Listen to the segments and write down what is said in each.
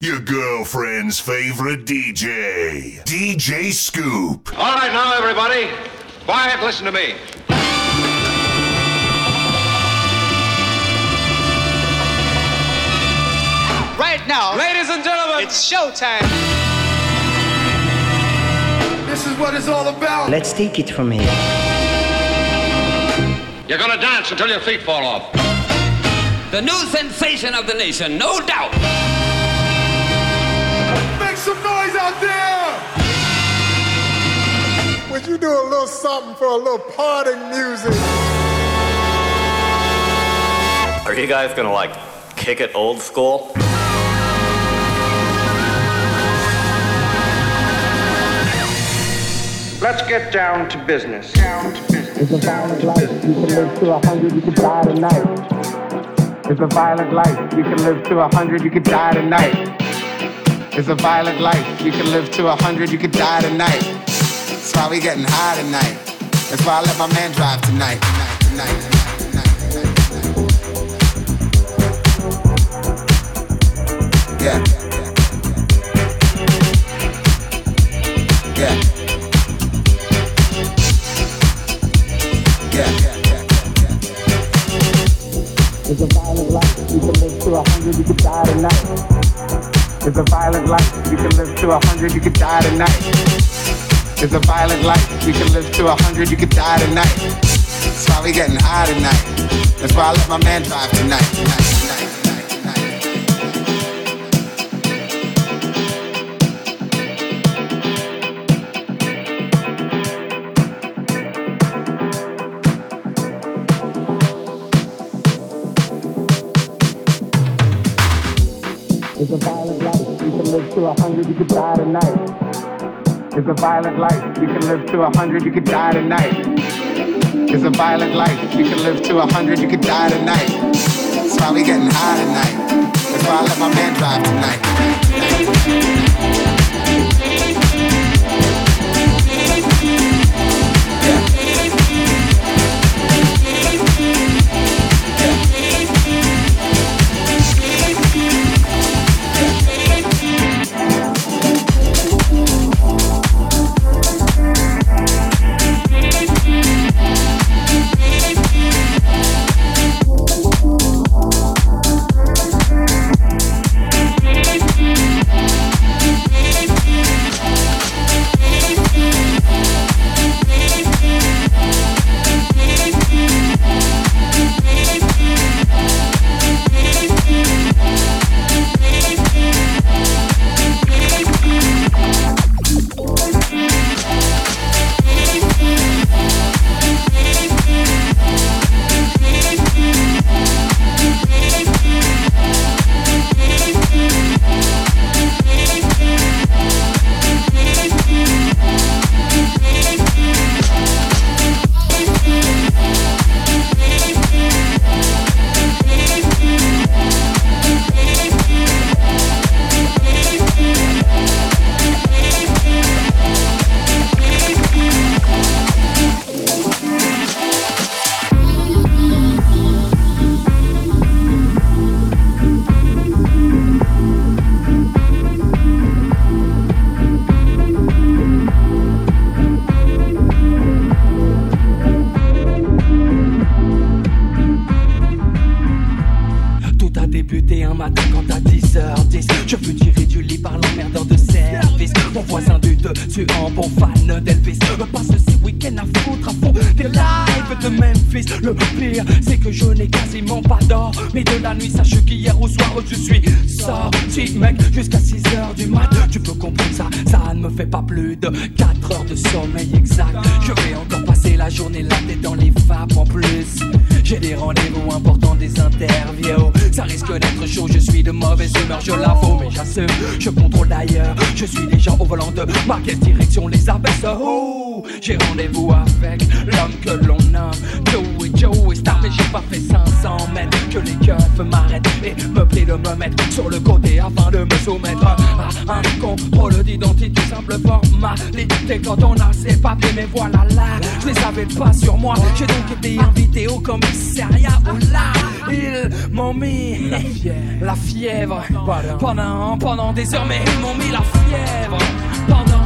Your girlfriend's favorite DJ, DJ Scoop. All right, now, everybody, quiet, listen to me. Right now, Ladies and gentlemen, it's showtime. this is what it's all about. Let's take it from here. You're gonna dance until your feet fall off. The new sensation of the nation, no doubt. You do a little something for a little parting music? Are you guys gonna like kick it old school? Let's get down to business. Down to business. It's a violent life. You can live to a hundred, you can die tonight. It's a violent life. You can live to a hundred, you can die tonight. It's a violent life. You can live to a hundred, you can die tonight. That's why we getting high tonight. That's why I let my man drive tonight. Tonight, tonight. Yeah. Yeah. Yeah. It's a violent life. You can live to a hundred, you can die tonight. It's a violent life. You can live to a hundred, you can die tonight. It's a violent life. You can live to a hundred, you can die tonight. That's why we getting high tonight. That's why I let my man drive tonight, tonight. It's a violent life. You can live to a hundred, you can die tonight. It's a violent life. You can live to a hundred, you can die tonight. It's a violent life. You can live to a hundred, you can die tonight. That's why we getting high tonight. That's why I let my man drive tonight. Mon voisin du dessus en bon fan d'Elvis. Passe ces week-ends à foutre à fond des lives de Memphis. Le pire c'est que je n'ai quasiment pas d'or Mais de la nuit. Sache qu'hier au soir je suis sorti mec Jusqu'à 6h du mat. Tu peux comprendre ça, ça ne me fait pas plus de 4 heures de sommeil exact. Je vais encore la journée là tête dans les vapes en plus. J'ai des rendez-vous importants, des interviews. Ça risque d'être chaud, je suis de mauvaise humeur, je l'avoue Mais j'assume, je contrôle d'ailleurs Je suis déjà au volant de ma quelle direction les rendez-vous, j'ai rendez-vous avec l'homme que l'on nomme Joe et Star, mais j'ai pas fait 500 mètres que les keufs m'arrêtent et me prient de me mettre sur le côté afin de me soumettre à un contrôle d'identité, simple formalité. Quand on a ses papiers, mais voilà là, je les avais pas sur moi, j'ai donc été invité au commissariat, oh là, ils m'ont mis la fièvre, pendant, pendant des heures, mais ils m'ont mis la fièvre. Pendant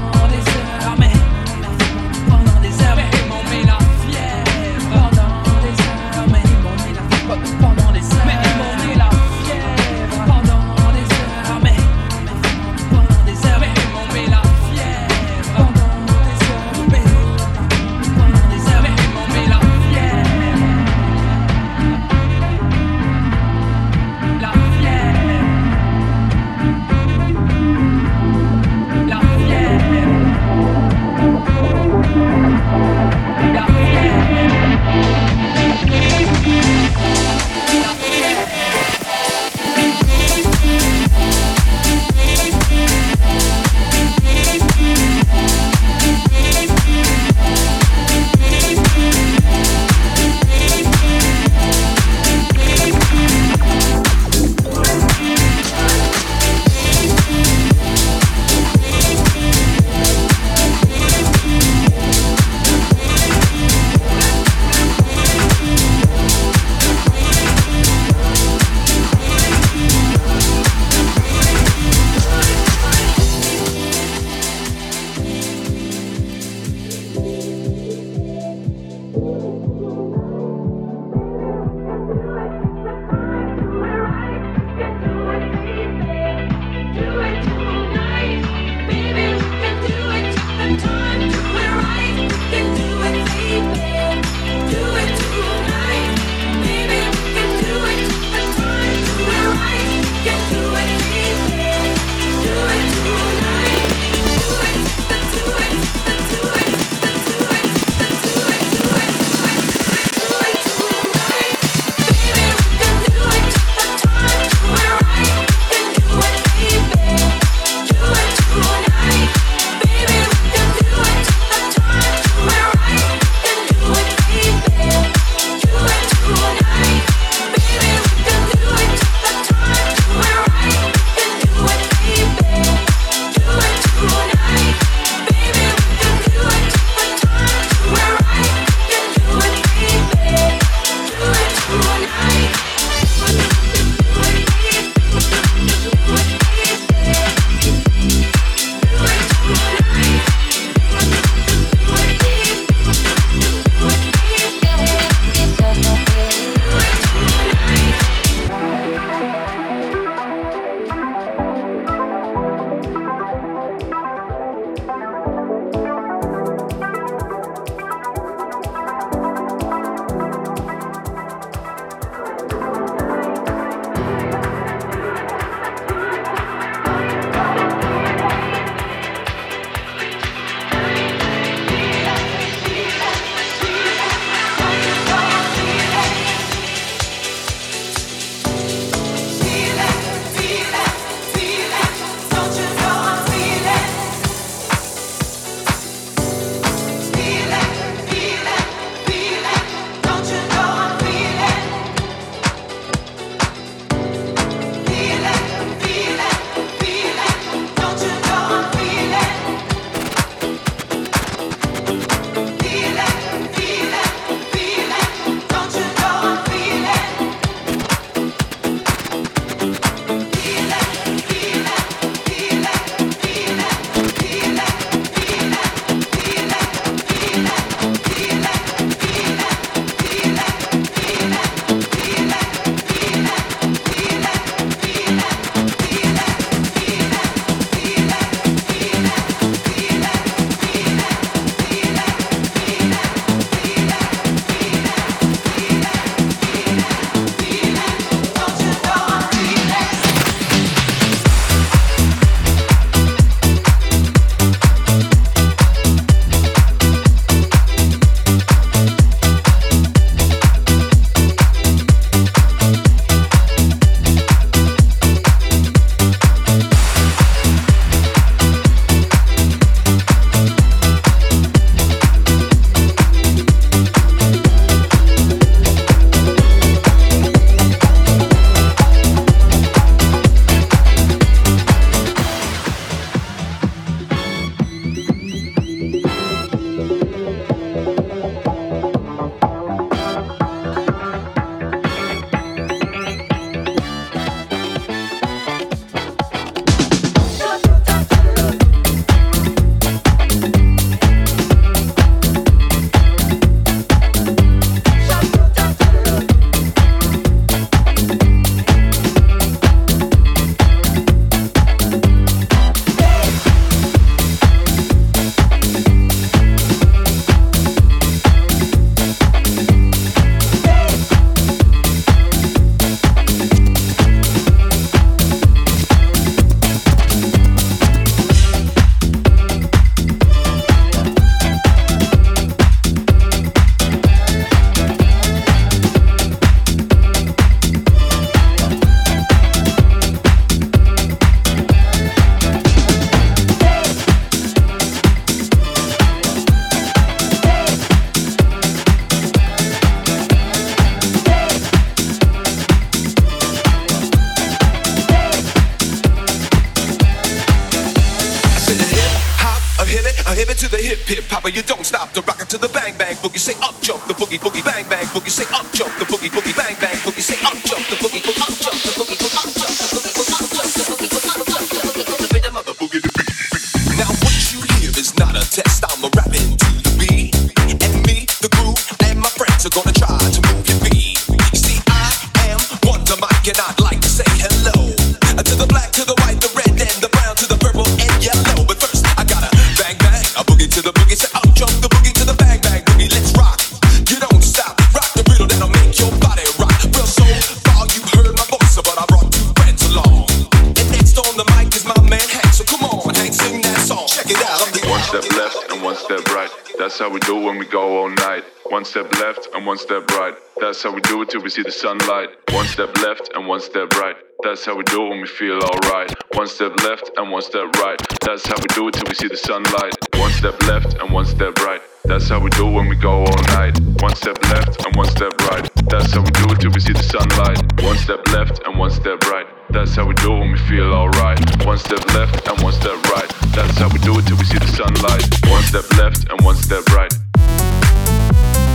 one step right. That's how we do it till we see the sunlight. One step left and one step right. That's how we do it when we go all night. One step left and one step right. That's how we do it till we see the sunlight. One step left and one step right. That's how we do it when we feel alright. One step left and one step right. That's how we do it till we see the sunlight. One step left and one step right.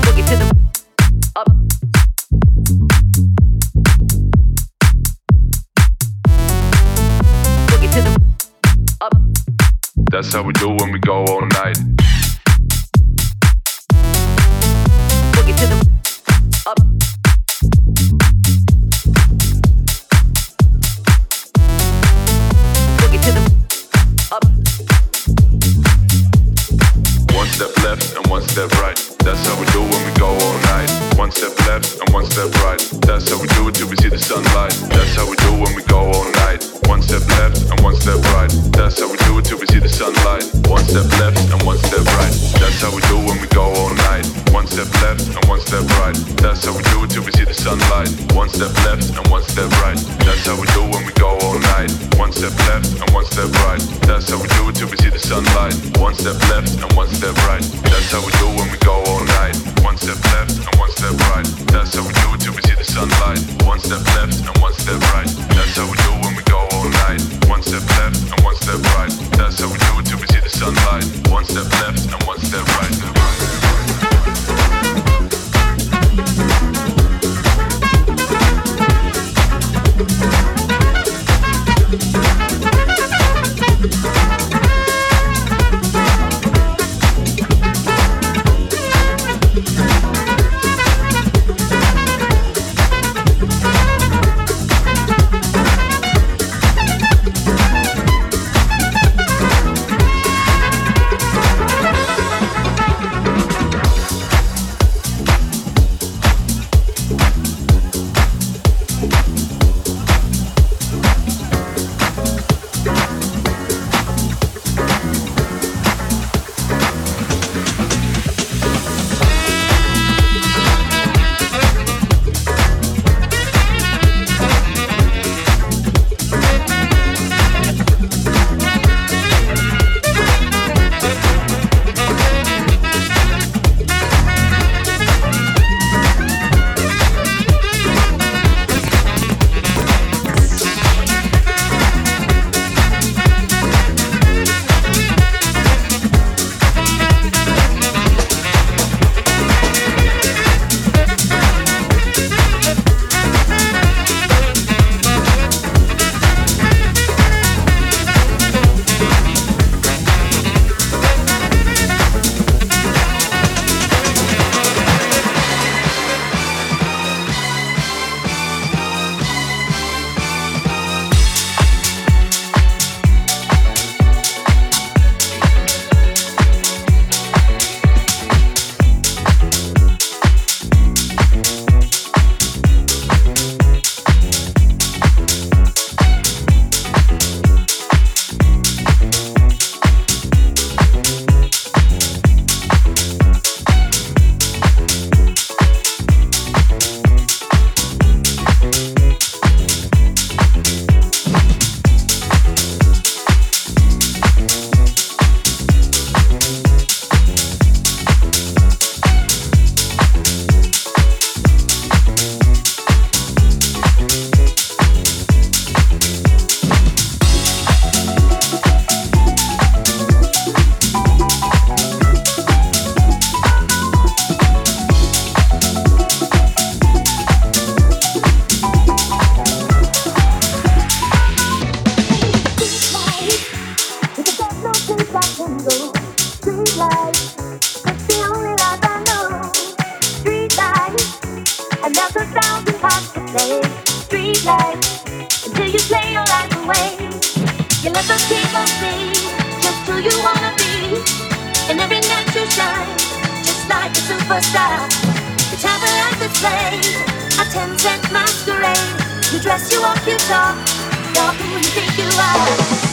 Boogie to the That's how we do when we go all night. Boogie to the up. Boogie to the up. One step left and one step right. That's how we do when we go all night. One step left and one step right. That's how we do it till we see the sunlight. That's how we do when we go all night. One step left and one step right. That's how we do it till we see the sunlight. One step left and one step right. That's how we do when we go all night. One step left and one step right. That's how we do it till we see the sunlight. One step left and one step right. That's how we do when we go all night. One step left and one step right. That's how we do it till we see the sunlight. One step left and one step right. That's how we do when we go all night. One step left and one step step right. That's how we do it till we see the sunlight. One step left and one step right. That's how we do when we go all night. One step left and one step right. That's how we do it till we see the sunlight. One step left and one step right. A ten cent masquerade. You dress, you walk, you talk, you're who you think you are.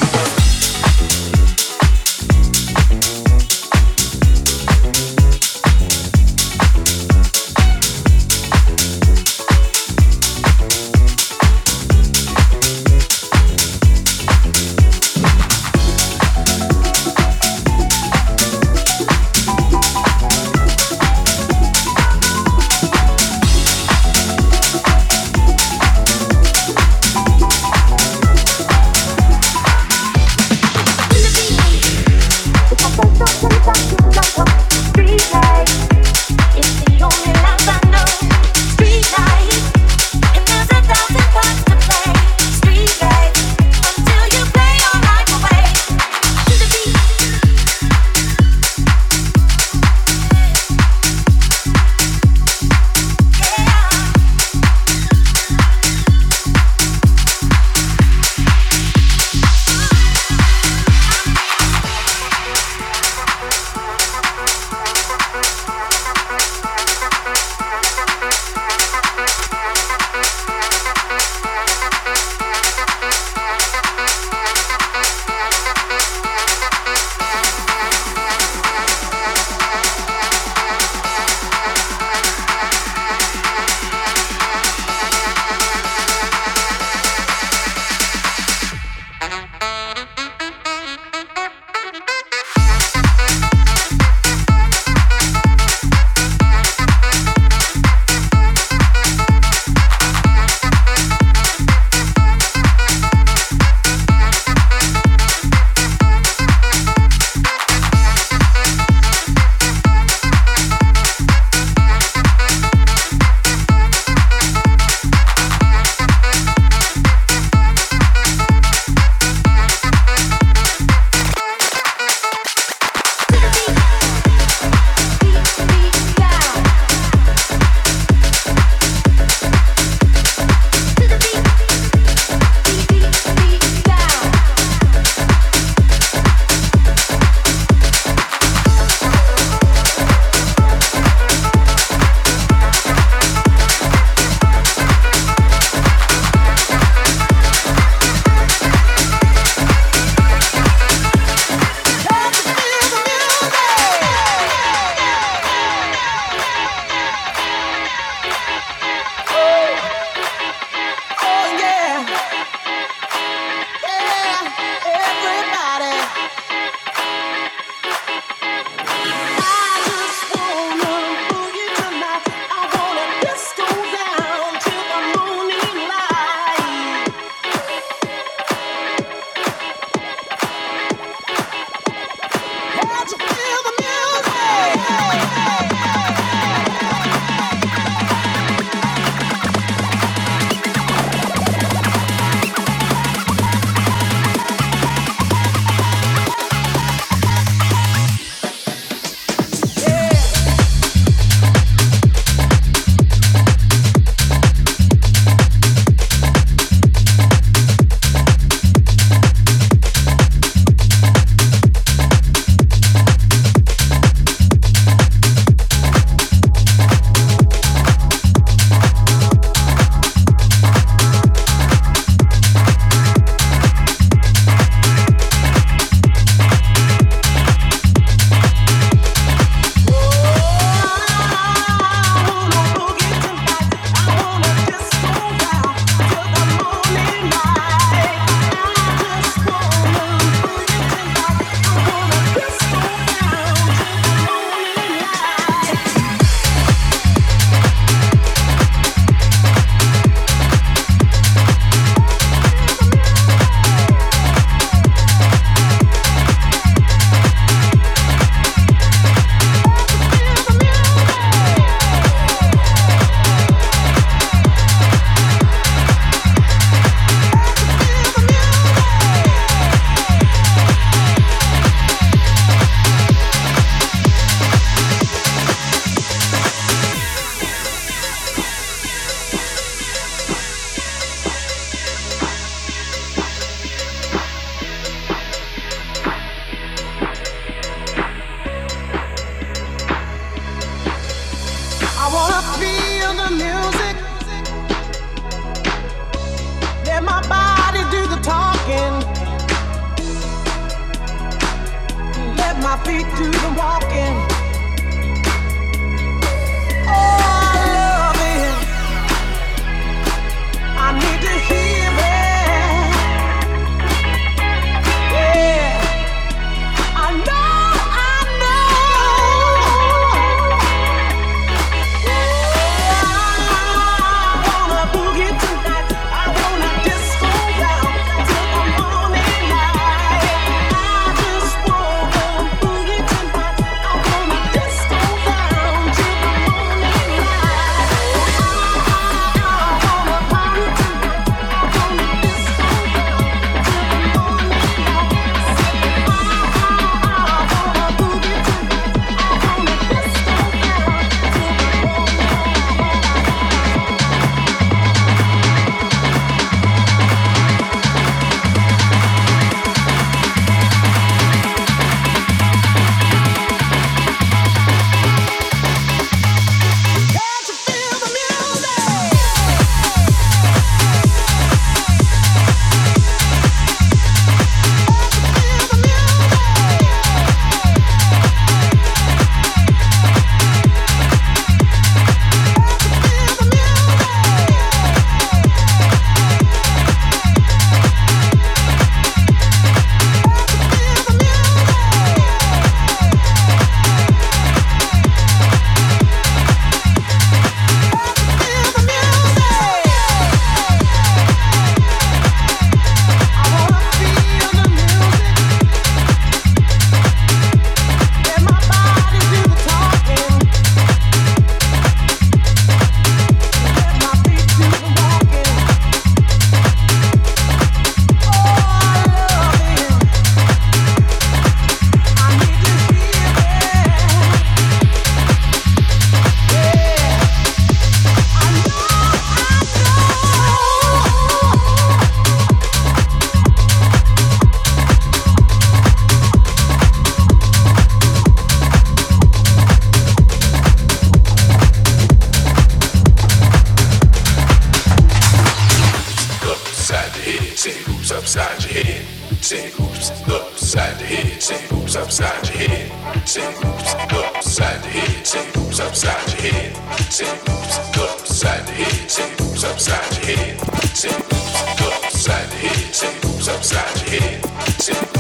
upside your head. Send hoops upside your head. Say oops, upside your head. Say oops, upside your head. Say oops, upside your head. Say oops, upside your head. Say oops, upside your head. Say oops, upside your head. Say oops, upside your head. Say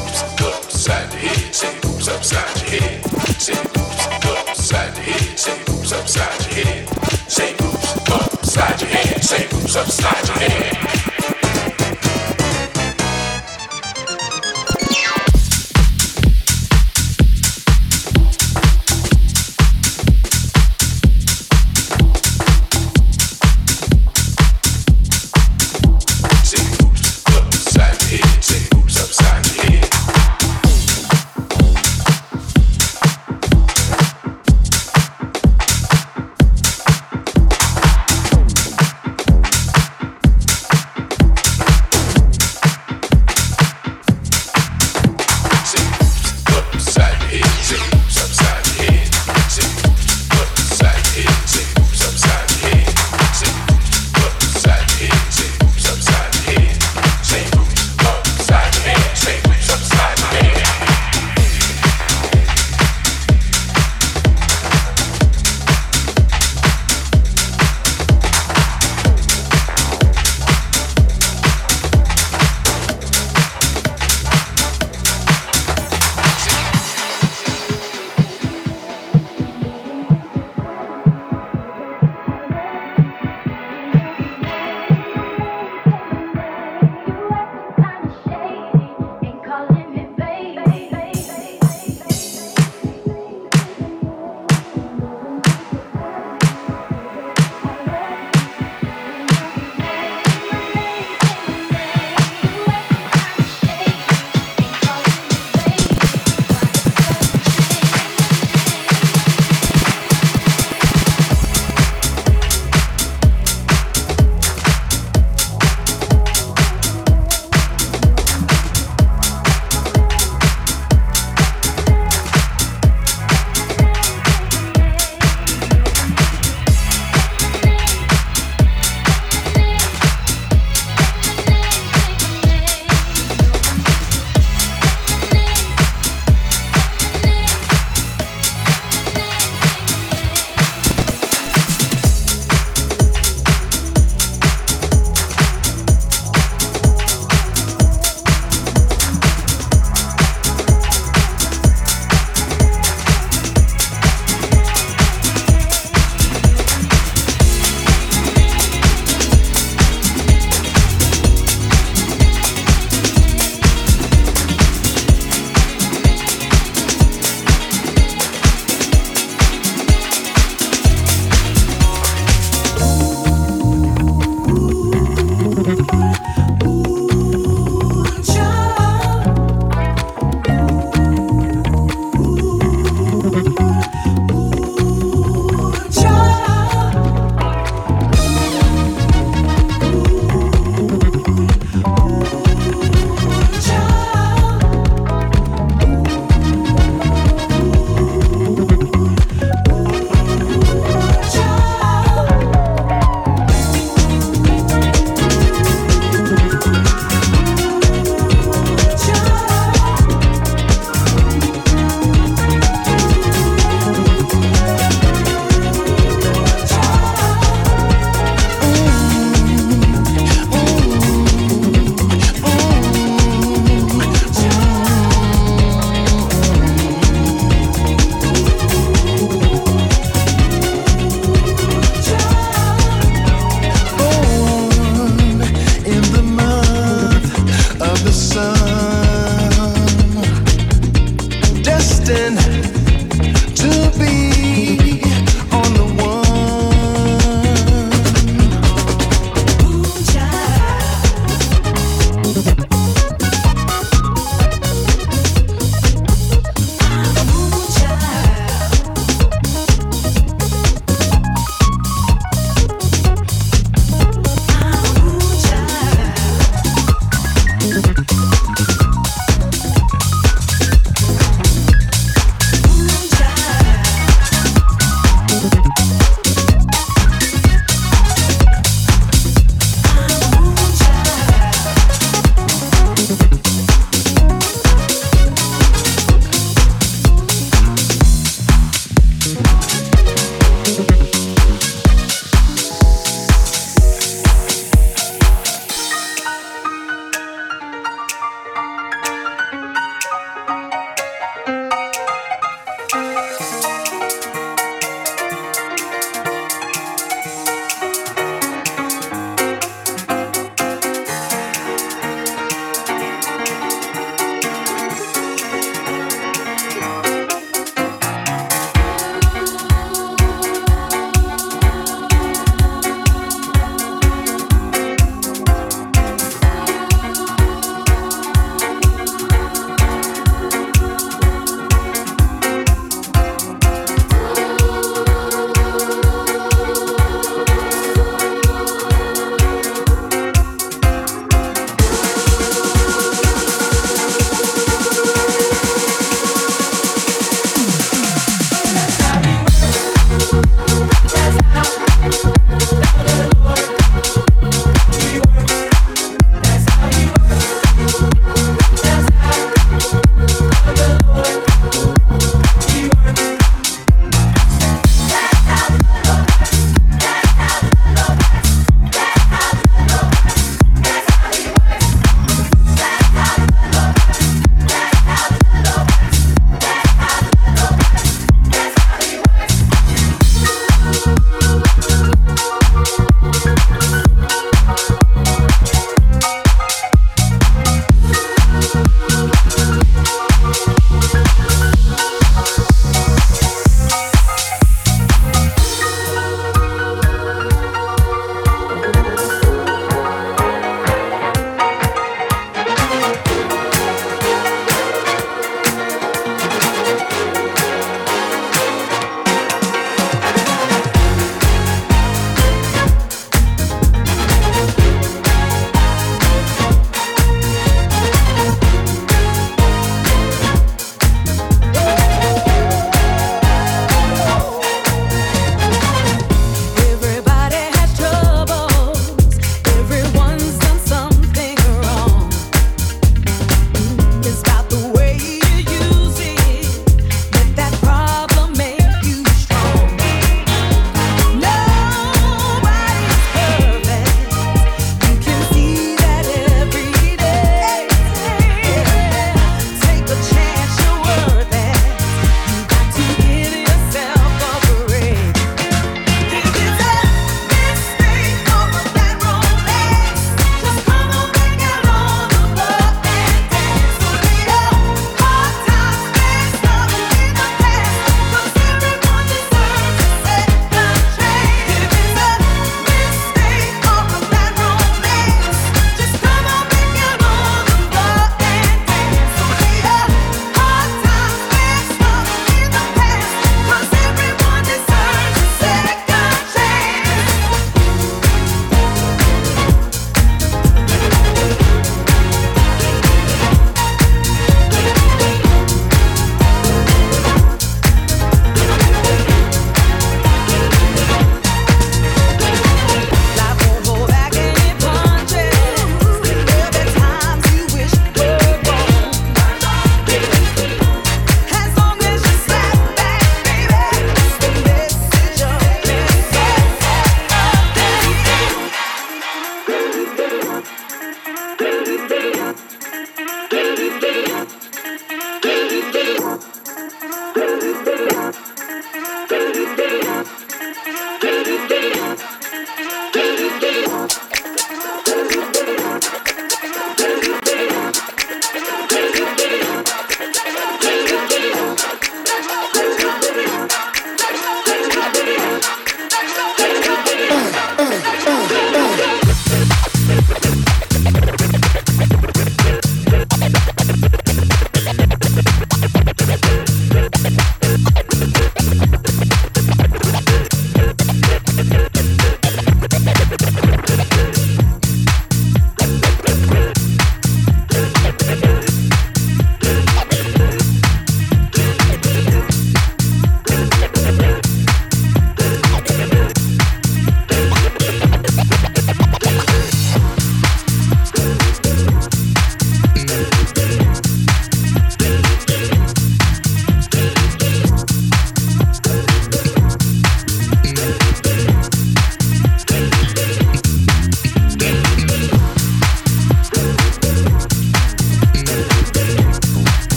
oops, upside your head. Say oops, upside your head. Say oops, upside your head. Say oops, upside your head. Send hoops upside your head. Send hoops upside your head.